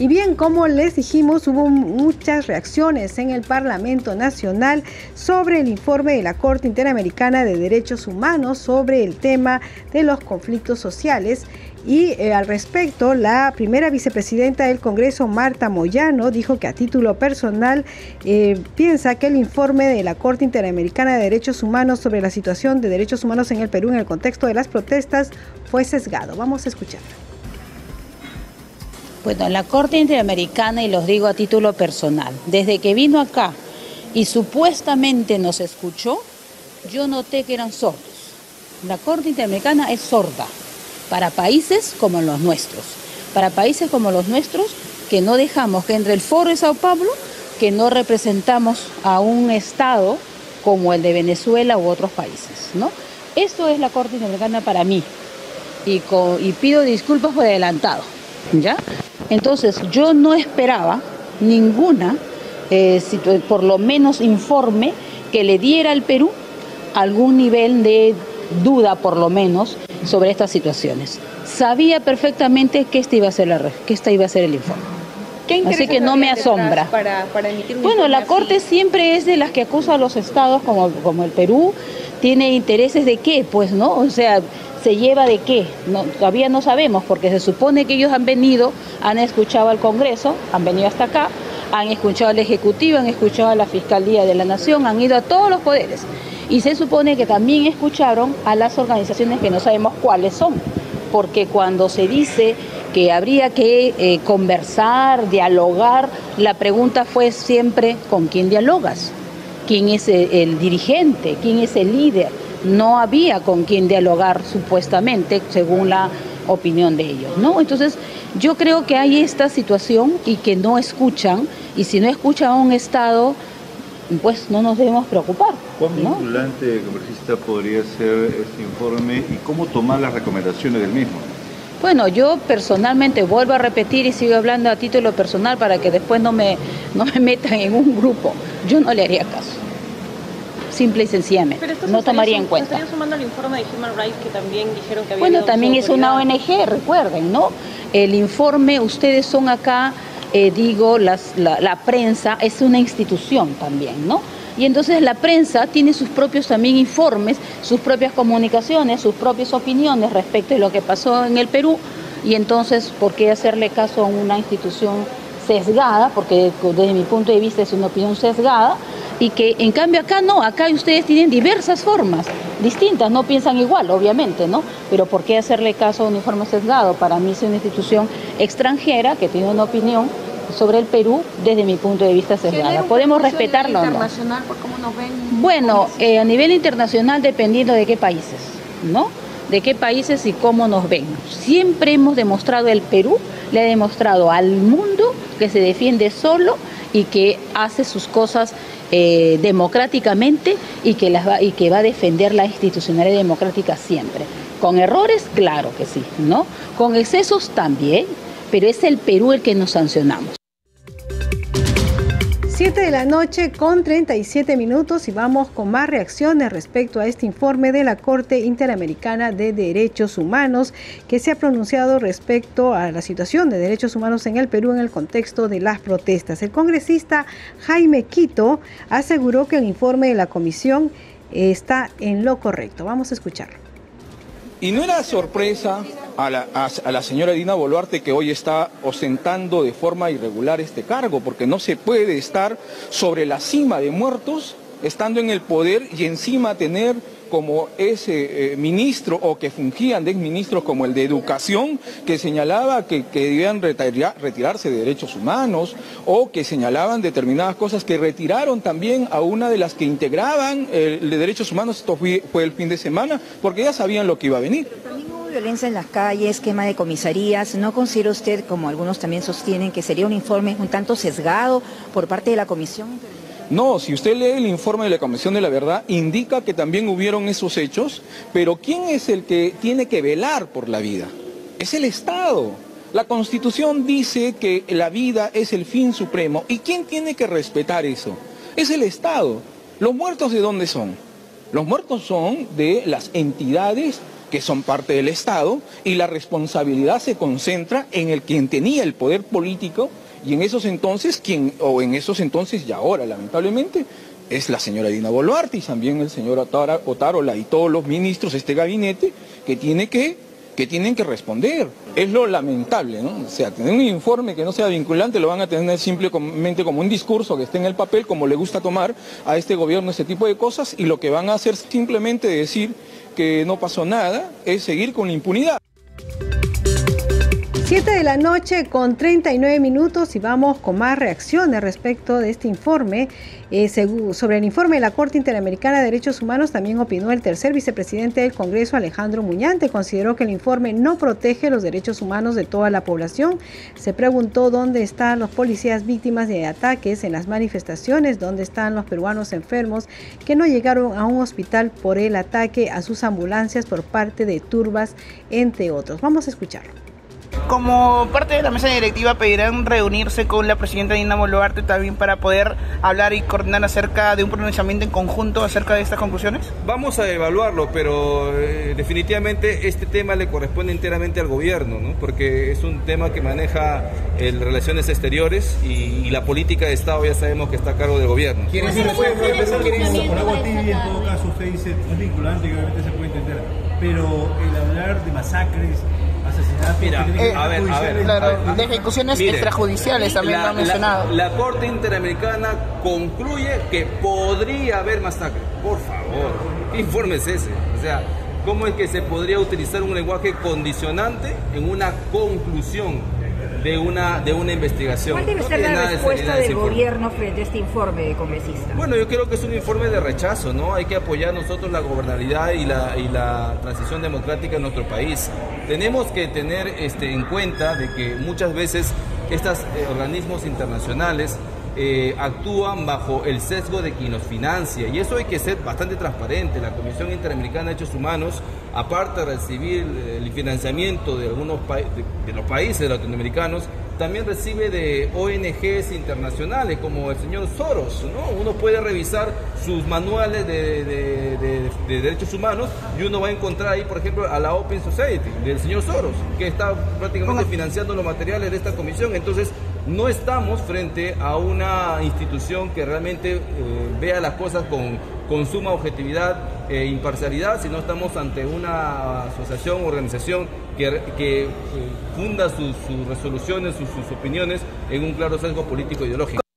Y bien, como les dijimos, hubo muchas reacciones en el Parlamento Nacional sobre el informe de la Corte Interamericana de Derechos Humanos sobre el tema de los conflictos sociales. Y eh, al respecto, la primera vicepresidenta del Congreso, Marta Moyano, dijo que a título personal eh, piensa que el informe de la Corte Interamericana de Derechos Humanos sobre la situación de derechos humanos en el Perú en el contexto de las protestas fue sesgado. Vamos a escucharlo.
Bueno, la Corte Interamericana, y los digo a título personal, desde que vino acá y supuestamente nos escuchó, yo noté que eran sordos. La Corte Interamericana es sorda para países como los nuestros, para países como los nuestros que no dejamos que entre el Foro de Sao Paulo, que no representamos a un Estado como el de Venezuela u otros países. ¿no? Esto es la Corte Interamericana para mí y pido disculpas por adelantado. ¿Ya? Entonces yo no esperaba ninguna, eh, por lo menos informe que le diera al Perú algún nivel de duda, por lo menos, sobre estas situaciones. Sabía perfectamente que este iba a ser, la, que esta iba a ser el informe. Así que no me asombra.
Para, para
Bueno, la
así?
Corte siempre es de las que acusa a los estados, como, como el Perú. ¿Tiene intereses de qué? Pues, ¿no? O sea, ¿se lleva de qué? No, todavía no sabemos, porque se supone que ellos han venido, han escuchado al Congreso, han venido hasta acá, han escuchado al Ejecutivo, han escuchado a la Fiscalía de la Nación, han ido a todos los poderes. Y se supone que también escucharon a las organizaciones que no sabemos cuáles son, porque cuando se dice que habría que eh, conversar, dialogar, la pregunta fue siempre ¿con quién dialogas? ¿Quién es el, el dirigente? ¿Quién es el líder? No había con quién dialogar supuestamente, según la opinión de ellos, ¿no? Entonces, yo creo que hay esta situación y que no escuchan, y si no escuchan a un Estado, pues no nos debemos preocupar.
¿Cuán
¿no?
vinculante, congresista, podría ser este informe y cómo tomar las recomendaciones del mismo?
Bueno, yo personalmente vuelvo a repetir y sigo hablando a título personal para que después no me, no me metan en un grupo. Yo no le haría caso. Simple y sencillamente.
Pero esto
No tomaría en cuenta.
estaría sumando al informe de Human Rights que también dijeron que había
Bueno, también es una. ONG, recuerden, ¿no? El informe, ustedes son acá, eh, digo, las- la, la prensa es una institución también, ¿no? Y entonces la prensa tiene sus propios también informes, sus propias comunicaciones, sus propias opiniones respecto de lo que pasó en el Perú. Y entonces, ¿por qué hacerle caso a una institución sesgada? Porque desde mi punto de vista es una opinión sesgada. Y que en cambio acá no, acá ustedes tienen diversas formas distintas, no piensan igual, obviamente, ¿no? Pero ¿por qué hacerle caso a un informe sesgado? Para mí es una institución extranjera que tiene una opinión sobre el Perú desde mi punto de vista sesgada. Podemos respetarlo no.
internacional por cómo nos ven.
Bueno, eh, a nivel internacional dependiendo de qué países, ¿no? De qué países y cómo nos ven. Siempre hemos demostrado, el Perú le ha demostrado al mundo que se defiende solo y que hace sus cosas eh, democráticamente y que, va, y que va a defender la institucionalidad democrática siempre. Con errores, claro que sí, ¿no? Con excesos también, pero es el Perú el que nos sancionamos.
7 de la noche con 37 minutos y vamos con más reacciones respecto a este informe de la Corte Interamericana de Derechos Humanos que se ha pronunciado respecto a la situación de derechos humanos en el Perú en el contexto de las protestas. El congresista Jaime Quito aseguró que el informe de la comisión está en lo correcto. Vamos a escucharlo.
Y no era sorpresa a la, señora Dina Boluarte que hoy está ostentando de forma irregular este cargo, porque no se puede estar sobre la cima de muertos, estando en el poder y encima tener como ese eh, ministro o que fungían de exministros como el de Educación, que señalaba que, debían retira- retirarse de derechos humanos o que señalaban determinadas cosas que retiraron también a una de las que integraban el de derechos humanos, esto fue, el fin de semana, porque ya sabían lo que iba a venir.
Hubo violencia en las calles, quema de comisarías. ¿No considera usted, como algunos también sostienen, que sería un informe un tanto sesgado por parte de la comisión?
No, si usted lee el informe de la Comisión de la Verdad, indica que también hubieron esos hechos, pero ¿quién es el que tiene que velar por la vida? Es el Estado. La Constitución dice que la vida es el fin supremo. ¿Y quién tiene que respetar eso? Es el Estado. ¿Los muertos de dónde son? Los muertos son de las entidades que son parte del Estado y la responsabilidad se concentra en el quien tenía el poder político y en esos entonces, quien, o en esos entonces y ahora lamentablemente, es la señora Dina Boluarte y también el señor Otárola y todos los ministros de este gabinete que, tiene que, que tienen que responder. Es lo lamentable, ¿no? O sea, tener un informe que no sea vinculante lo van a tener simplemente como un discurso que esté en el papel, como le gusta tomar a este gobierno este tipo de cosas, y lo que van a hacer simplemente decir que no pasó nada es seguir con la impunidad.
7 de la noche con 39 minutos y vamos con más reacciones respecto de este informe. Eh, sobre el informe de la Corte Interamericana de Derechos Humanos también opinó el tercer vicepresidente del Congreso, Alejandro Muñante. Consideró que el informe no protege los derechos humanos de toda la población. Se preguntó dónde están los policías víctimas de ataques en las manifestaciones, dónde están los peruanos enfermos que no llegaron a un hospital por el ataque a sus ambulancias por parte de turbas, entre otros. Vamos a escucharlo.
Como parte de la mesa directiva pedirán reunirse con la presidenta Dina Boluarte también para poder hablar y coordinar acerca de un pronunciamiento en conjunto acerca de estas conclusiones?
Vamos a evaluarlo, pero eh, definitivamente este tema le corresponde enteramente al gobierno, ¿no? porque es un tema que maneja el relaciones exteriores y, y la política de Estado ya sabemos que está a cargo del gobierno.
¿Quién es el Con agua tibia, en todo caso, usted dice, es vinculante y obviamente se puede entender, pero el hablar de masacres, asesinatos...
Mira,
que tienen que
a
ser
ver, a ver,
judiciales,
Claro,
a ver,
de ejecuciones
Mire,
extrajudiciales también
la,
lo han mencionado.
La, la Corte Interamericana concluye que podría haber masacre. Por favor, ¿qué informe es ese? O sea, ¿cómo es que se podría utilizar un lenguaje condicionante en una conclusión de una, de una investigación?
¿Cuál debe
No
ser la
nada de
respuesta del
informe.
gobierno frente a este informe, congresista?
Bueno, yo creo que es un informe de rechazo, ¿no? Hay que apoyar nosotros la gobernabilidad y la, y la transición democrática en nuestro país. Tenemos que tener este, en cuenta de que muchas veces estos organismos internacionales eh, actúan bajo el sesgo de quien los financia y eso hay que ser bastante transparente. La Comisión Interamericana de Derechos Humanos, aparte de recibir el financiamiento de algunos de, de los países latinoamericanos, también recibe de ONGs internacionales como el señor Soros. ¿no? Uno puede revisar sus manuales de- de derechos humanos y uno va a encontrar ahí, por ejemplo, a la Open Society del señor Soros, que está prácticamente financiando los materiales de esta comisión. Entonces, no estamos frente a una institución que realmente eh, vea las cosas con, suma objetividad e imparcialidad, sino estamos ante una asociación, organización que, que, eh, funda sus, resoluciones, sus, sus opiniones en un claro sesgo político ideológico.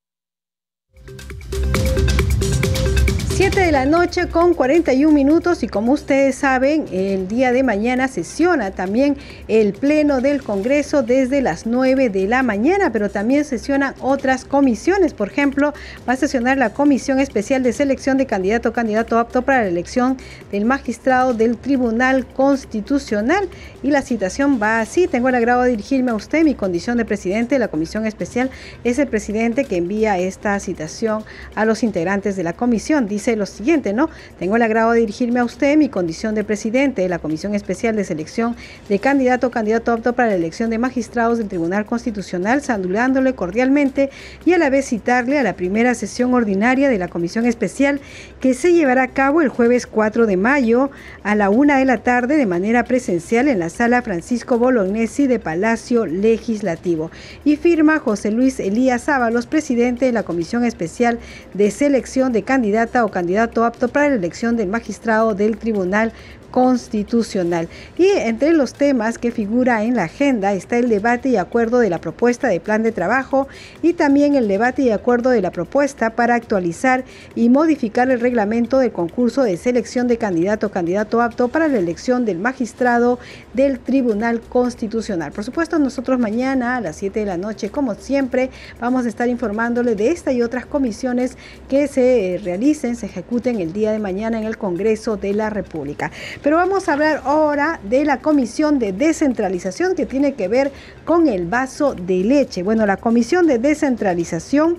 7 de la noche con 41 minutos y como ustedes saben, el día de mañana sesiona también el Pleno del Congreso desde las 9 de la mañana, pero también sesionan otras comisiones. Por ejemplo, va a sesionar la Comisión Especial de Selección de Candidato o Candidato Apto para la elección del magistrado del Tribunal Constitucional. Y la citación va así. Tengo el agrado de dirigirme a usted. Mi condición de presidente de la Comisión Especial es el presidente que envía esta citación a los integrantes de la comisión. Dice lo siguiente, ¿no? Tengo el agrado de dirigirme a usted, mi condición de presidente de la Comisión Especial de Selección de Candidato o Candidato Apto para la elección de magistrados del Tribunal Constitucional, saludándole cordialmente y a la vez citarle a la primera sesión ordinaria de la Comisión Especial que se llevará a cabo el jueves 4 de mayo a la una de la tarde de manera presencial en la sala Francisco Bolognesi de Palacio Legislativo. Y firma José Luis Elías Ábalos, presidente de la Comisión Especial de Selección de Candidata o Candidato Apto para la elección del magistrado del Tribunal constitucional. Y entre los temas que figura en la agenda está el debate y acuerdo de la propuesta de plan de trabajo y también el debate y acuerdo de la propuesta para actualizar y modificar el reglamento del concurso de selección de candidato o candidato apto para la elección del magistrado del Tribunal Constitucional. Por supuesto, nosotros mañana a las 7 de la noche, como siempre, vamos a estar informándole de esta y otras comisiones que se realicen, se ejecuten el día de mañana en el Congreso de la República. Pero vamos a hablar ahora de la comisión de descentralización que tiene que ver con el vaso de leche. Bueno, la comisión de descentralización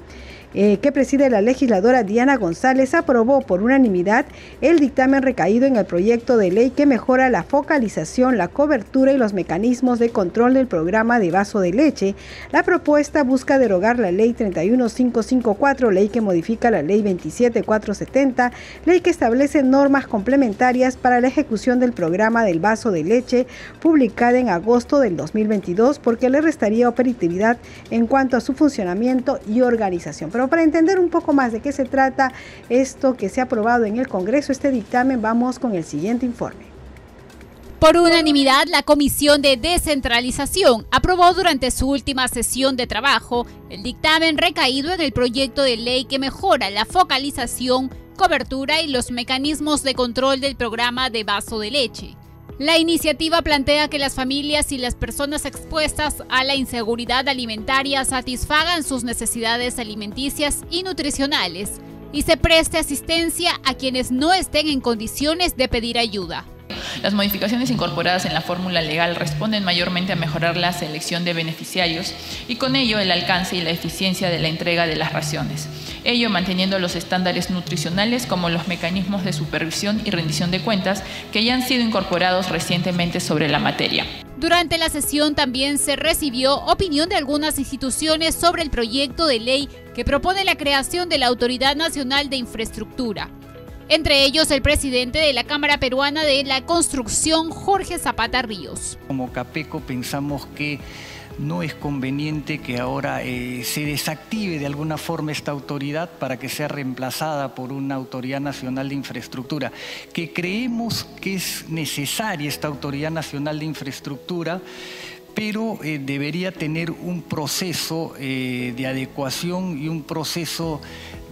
eh, que preside la legisladora Diana González aprobó por unanimidad el dictamen recaído en el proyecto de ley que mejora la focalización, la cobertura y los mecanismos de control del programa de vaso de leche. La propuesta busca derogar la ley 31554, ley que modifica la ley 27470, ley que establece normas complementarias para la ejecución del programa del vaso de leche, publicada en agosto del 2022, porque le restaría operatividad en cuanto a su funcionamiento y organización. Para entender un poco más de qué se trata esto que se ha aprobado en el Congreso, este dictamen, vamos con el siguiente informe.
Por unanimidad, la Comisión de Descentralización aprobó durante su última sesión de trabajo el dictamen recaído en el proyecto de ley que mejora la focalización, cobertura y los mecanismos de control del programa de vaso de leche. La iniciativa plantea que las familias y las personas expuestas a la inseguridad alimentaria satisfagan sus necesidades alimenticias y nutricionales y se preste asistencia a quienes no estén en condiciones de pedir ayuda.
Las modificaciones incorporadas en la fórmula legal responden mayormente a mejorar la selección de beneficiarios y con ello el alcance y la eficiencia de la entrega de las raciones. Ello manteniendo los estándares nutricionales como los mecanismos de supervisión y rendición de cuentas que ya han sido incorporados recientemente sobre la materia.
Durante la sesión también se recibió opinión de algunas instituciones sobre el proyecto de ley que propone la creación de la Autoridad Nacional de Infraestructura. Entre ellos el presidente de la Cámara Peruana de la Construcción, Jorge Zapata Ríos.
Como Capeco pensamos que no es conveniente que ahora eh, se desactive de alguna forma esta autoridad para que sea reemplazada por una autoridad nacional de infraestructura, que creemos que es necesaria esta autoridad nacional de infraestructura pero eh, debería tener un proceso eh, de adecuación y un proceso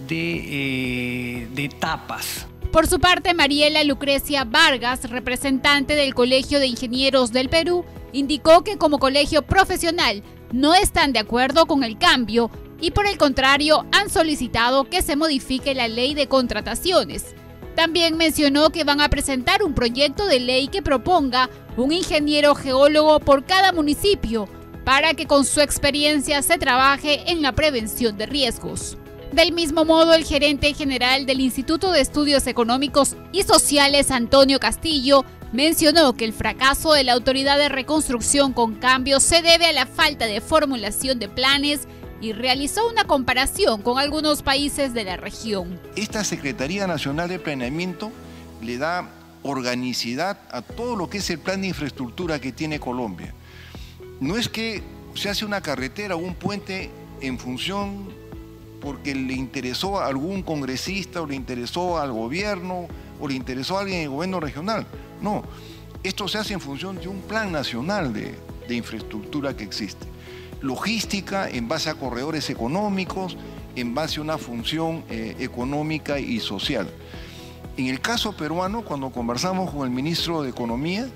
de, de etapas.
Por su parte, Mariela Lucrecia Vargas, representante del Colegio de Ingenieros del Perú, indicó que como colegio profesional no están de acuerdo con el cambio y por el contrario han solicitado que se modifique la ley de contrataciones. También mencionó que van a presentar un proyecto de ley que proponga un ingeniero geólogo por cada municipio para que con su experiencia se trabaje en la prevención de riesgos. Del mismo modo, el gerente general del Instituto de Estudios Económicos y Sociales, Antonio Castillo, mencionó que el fracaso de la Autoridad de Reconstrucción con Cambios se debe a la falta de formulación de planes y realizó una comparación con algunos países de la región.
Esta Secretaría Nacional de Planeamiento le da organicidad a todo lo que es el plan de infraestructura que tiene Colombia. No es que se hace una carretera o un puente en función porque le interesó a algún congresista o le interesó al gobierno o le interesó a alguien en el gobierno regional. No, esto se hace en función de un plan nacional de, infraestructura que existe. Logística en base a corredores económicos, en base a una función eh, económica y social. En el caso peruano, cuando conversamos con el ministro de Economía,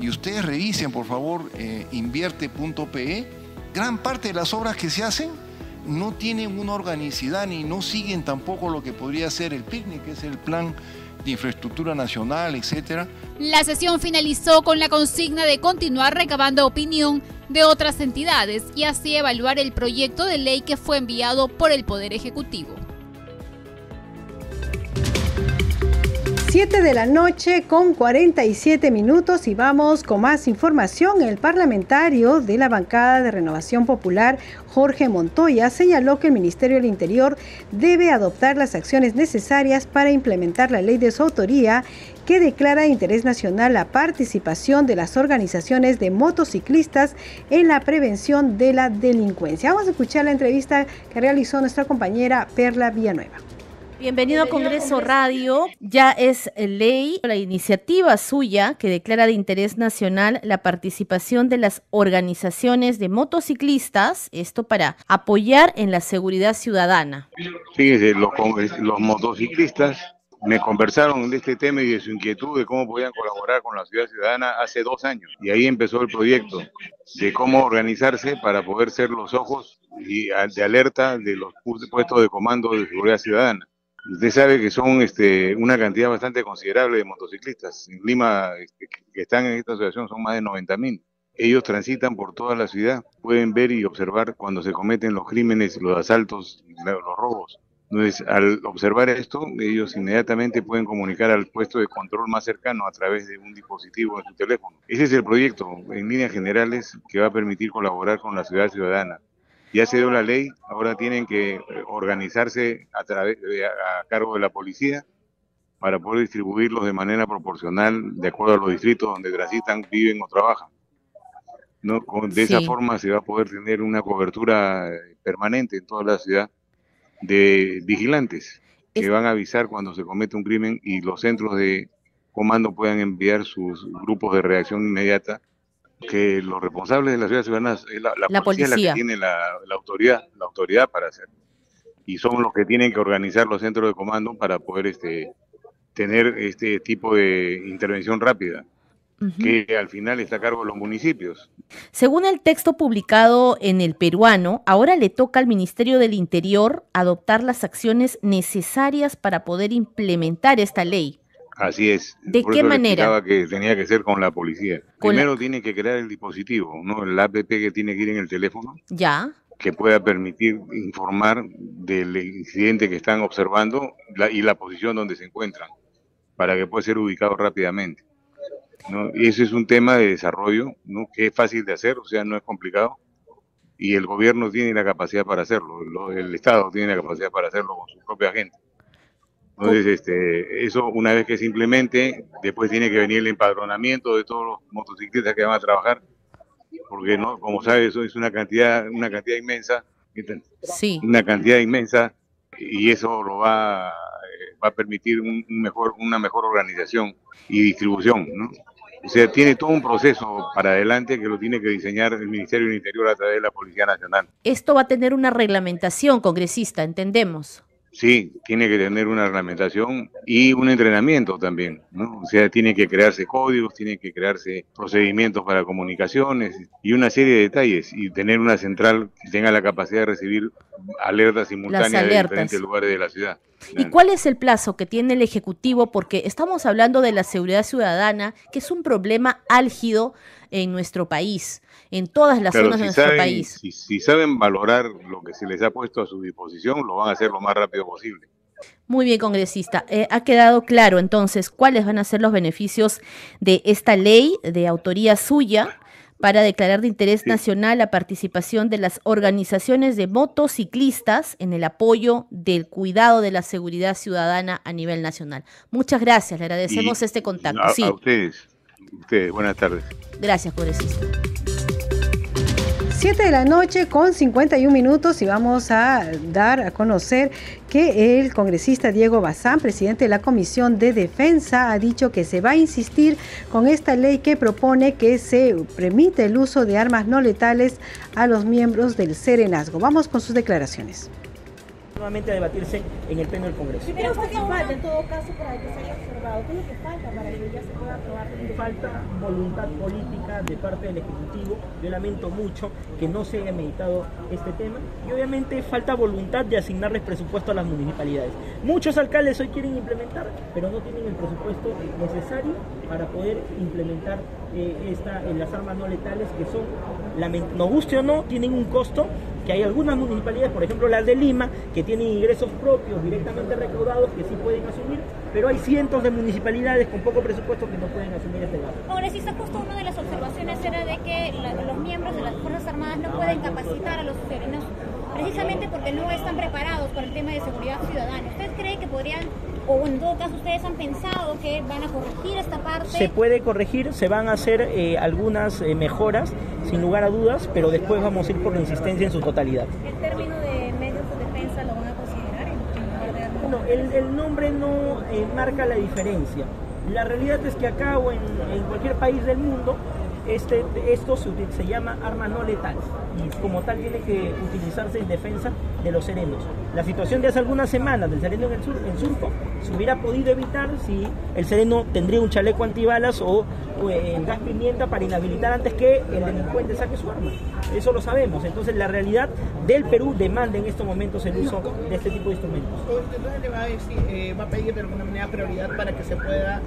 y ustedes revisen por favor eh, invierte.pe, gran parte de las obras que se hacen no tienen una organicidad ni no siguen tampoco lo que podría ser el PICNIC, que es el plan de infraestructura nacional, etcétera.
La sesión finalizó con la consigna de continuar recabando opinión de otras entidades y así evaluar el proyecto de ley que fue enviado por el Poder Ejecutivo.
7 de la noche con 47 minutos y vamos con más información. El parlamentario de la bancada de Renovación Popular, Jorge Montoya, señaló que el Ministerio del Interior debe adoptar las acciones necesarias para implementar la ley de su autoría que declara de interés nacional la participación de las organizaciones de motociclistas en la prevención de la delincuencia. Vamos a escuchar la entrevista que realizó nuestra compañera Perla Villanueva.
Bienvenido a Congreso Radio. Ya es ley la iniciativa suya que declara de interés nacional la participación de las organizaciones de motociclistas, esto para apoyar en la seguridad ciudadana.
Fíjese, los, los motociclistas me conversaron de este tema y de su inquietud de cómo podían colaborar con la ciudad ciudadana hace dos años. Y ahí empezó el proyecto de cómo organizarse para poder ser los ojos de alerta de los puestos de comando de seguridad ciudadana. Usted sabe que son este, una cantidad bastante considerable de motociclistas. En Lima, este, que están en esta situación, son más de 90 mil. Ellos transitan por toda la ciudad, pueden ver y observar cuando se cometen los crímenes, los asaltos, los robos. Entonces, al observar esto, ellos inmediatamente pueden comunicar al puesto de control más cercano a través de un dispositivo en su teléfono. Ese es el proyecto, en líneas generales, que va a permitir colaborar con la ciudad ciudadana ya se dio la ley, ahora tienen que eh, organizarse a, través, a cargo de la policía para poder distribuirlos de manera proporcional de acuerdo a los distritos donde transitan, viven o trabajan. ¿no? De esa forma se va a poder tener una cobertura eh, permanente en toda la ciudad de vigilantes que van a avisar cuando se comete un crimen y los centros de comando puedan enviar sus grupos de reacción inmediata que los responsables de la ciudad ciudadana es la, policía, la que tiene la, autoridad, la autoridad para hacer. Y son los que tienen que organizar los centros de comando para poder este, tener este tipo de intervención rápida, que al final está a cargo de los municipios.
Según el texto publicado en el peruano, ahora le toca al Ministerio del Interior adoptar las acciones necesarias para poder implementar esta ley.
Así es.
¿De qué manera?
que tenía que ser con la policía. Primero tiene que crear el dispositivo, ¿no? El app que tiene que ir en el teléfono.
Ya.
Que pueda permitir informar del incidente que están observando y la posición donde se encuentran, para que pueda ser ubicado rápidamente. ¿no? Y ese es un tema de desarrollo, ¿no? Que es fácil de hacer, o sea, no es complicado. Y el gobierno tiene la capacidad para hacerlo, lo- el Estado tiene la capacidad para hacerlo con su propia gente. Entonces, este, eso una vez que se implemente, después tiene que venir el empadronamiento de todos los motociclistas que van a trabajar, porque no, como sabes, eso es una cantidad, una cantidad inmensa,
Sí.
una cantidad inmensa, y eso lo va, eh, va a permitir un, un mejor, una mejor organización y distribución, ¿no? O sea, tiene todo un proceso para adelante que lo tiene que diseñar el Ministerio del Interior a través de la Policía Nacional.
Esto va a tener una reglamentación, congresista, entendemos.
Sí, tiene que tener una reglamentación y un entrenamiento también, ¿no? O sea, tiene que crearse códigos, tiene que crearse procedimientos para comunicaciones y una serie de detalles y tener una central que tenga la capacidad de recibir alertas simultáneas de
alertas.
diferentes lugares de la ciudad.
¿Y cuál es el plazo que tiene el Ejecutivo? Porque estamos hablando de la seguridad ciudadana, que es un problema álgido en nuestro país, en todas las
Claro,
zonas de nuestro
saben,
país.
si, si saben valorar lo que se les ha puesto a su disposición, lo van a hacer lo más rápido posible.
Muy bien, congresista. Eh, ha quedado claro entonces cuáles van a ser los beneficios de esta ley de autoría suya para declarar de interés nacional la participación de las organizaciones de motociclistas en el apoyo del cuidado de la seguridad ciudadana a nivel nacional. Muchas gracias, le agradecemos
Y
este contacto.
A,
sí,
a ustedes, ustedes, buenas tardes.
gracias, congresista.
7 de la noche con 51 minutos y vamos a dar a conocer que el congresista Diego Bazán, presidente de la Comisión de Defensa, ha dicho que se va a insistir con esta ley que propone que se permite el uso de armas no letales a los miembros del Serenazgo. Vamos con sus declaraciones.
nuevamente a debatirse en el Pleno del Congreso.
Pero ¿qué falta en todo caso para que se haya observado? ¿Qué es lo que falta para que ya se pueda aprobar?
Falta voluntad política de parte del Ejecutivo. Yo lamento mucho que no se haya meditado este tema. Y obviamente falta voluntad de asignarles presupuesto a las municipalidades. Muchos alcaldes hoy quieren implementar, pero no tienen el presupuesto necesario para poder implementar eh, esta, eh, las armas no letales que son, lament- nos guste o no, tienen un costo que hay algunas municipalidades, por ejemplo las de Lima, que tienen ingresos propios directamente recaudados que sí pueden asumir, pero hay cientos de municipalidades con poco presupuesto que no pueden asumir este gasto.
Congresista, justo una de las observaciones era de que la- los miembros de las Fuerzas Armadas no pueden capacitar a los serenos precisamente porque no están preparados para el tema de seguridad ciudadana. ¿Usted cree que podrían, o en todo caso ustedes han pensado que van a corregir esta parte?
Se puede corregir, se van a hacer eh, algunas eh, mejoras, sin lugar a dudas, pero después vamos a ir por la insistencia en su totalidad.
¿El término de medios de defensa lo van a considerar en lugar?
Bueno, el, el nombre no eh, marca la diferencia. La realidad es que acá o en, en cualquier país del mundo, este, esto se, se llama arma no letal y como tal tiene que utilizarse en defensa de los serenos. La situación de hace algunas semanas del sereno en el sur, en Surco, se hubiera podido evitar si el sereno tendría un chaleco antibalas o, o, eh, gas pimienta para inhabilitar antes que el delincuente saque su arma. Eso lo sabemos. Entonces la realidad del Perú demanda en estos momentos el uso de este tipo de instrumentos.
Entonces le va a, eh, pedir de alguna manera prioridad para que se pueda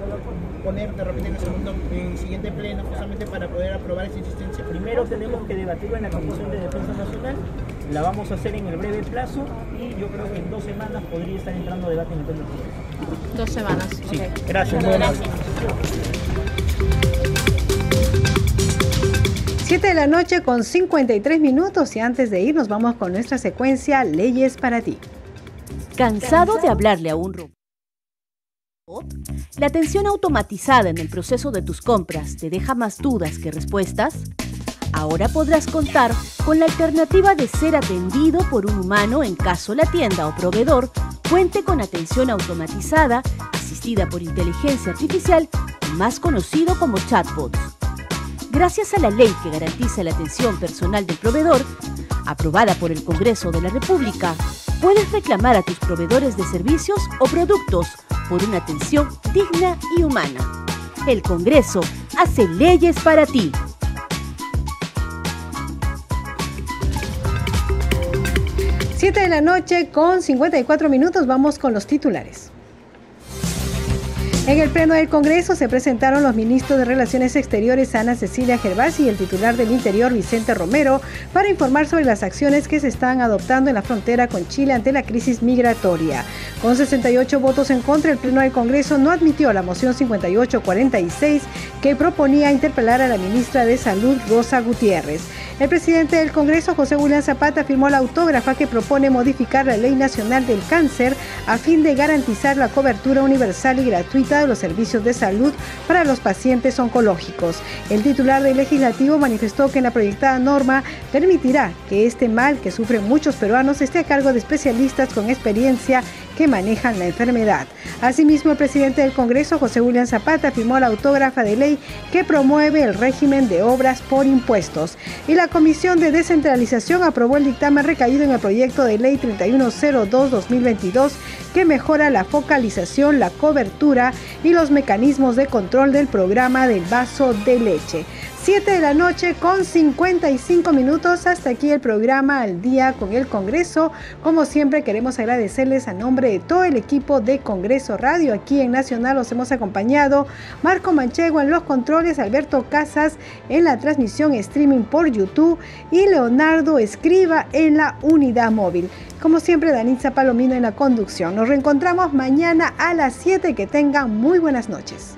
poner de repente en el segundo, en el siguiente pleno, justamente para poder aprobar esa insistencia.
Primero tenemos que debatirlo en la Comisión de Defensa Nacional, la vamos a hacer en el breve plazo y yo creo que en dos semanas podría estar entrando a debate en el Pleno.
Dos semanas.
Sí,
ok.
gracias. muy amable.
7 de la noche con 53 minutos y antes de irnos vamos con nuestra secuencia Leyes para ti.
¿Cansado de hablarle a un robot? ¿La atención automatizada en el proceso de tus compras te deja más dudas que respuestas? Ahora podrás contar con la alternativa de ser atendido por un humano en caso la tienda o proveedor cuente con atención automatizada asistida por inteligencia artificial, más conocido como chatbots. Gracias a la ley que garantiza la atención personal del proveedor, aprobada por el Congreso de la República, puedes reclamar a tus proveedores de servicios o productos por una atención digna y humana. El Congreso hace leyes para ti.
Siete de la noche con 54 minutos vamos con los titulares. En el Pleno del Congreso se presentaron los ministros de Relaciones Exteriores Ana Cecilia Gervasi y el titular del Interior Vicente Romero para informar sobre las acciones que se están adoptando en la frontera con Chile ante la crisis migratoria. Con 68 votos en contra, el Pleno del Congreso no admitió la moción 5846 que proponía interpelar a la ministra de Salud Rosa Gutiérrez. El presidente del Congreso, José William Zapata, firmó la autógrafa que propone modificar la Ley Nacional del Cáncer a fin de garantizar la cobertura universal y gratuita de los servicios de salud para los pacientes oncológicos. El titular del legislativo manifestó que la proyectada norma permitirá que este mal que sufren muchos peruanos esté a cargo de especialistas con experiencia que manejan la enfermedad. Asimismo, el presidente del Congreso, José William Zapata, firmó la autógrafa de ley que promueve el régimen de obras por impuestos. Y la Comisión de Descentralización aprobó el dictamen recaído en el proyecto de ley 3102-2022 que mejora la focalización, la cobertura y los mecanismos de control del programa del vaso de leche. 7 de la noche con 55 minutos. Hasta aquí el programa Al Día con el Congreso. Como siempre queremos agradecerles a nombre de todo el equipo de Congreso Radio. Aquí en Nacional los hemos acompañado Marco Manchego en los controles, Alberto Casas en la transmisión streaming por YouTube y Leonardo Escriba en la unidad móvil. Como siempre, Danitza Palomino en la conducción. Nos reencontramos mañana a las 7. Que tengan muy buenas noches.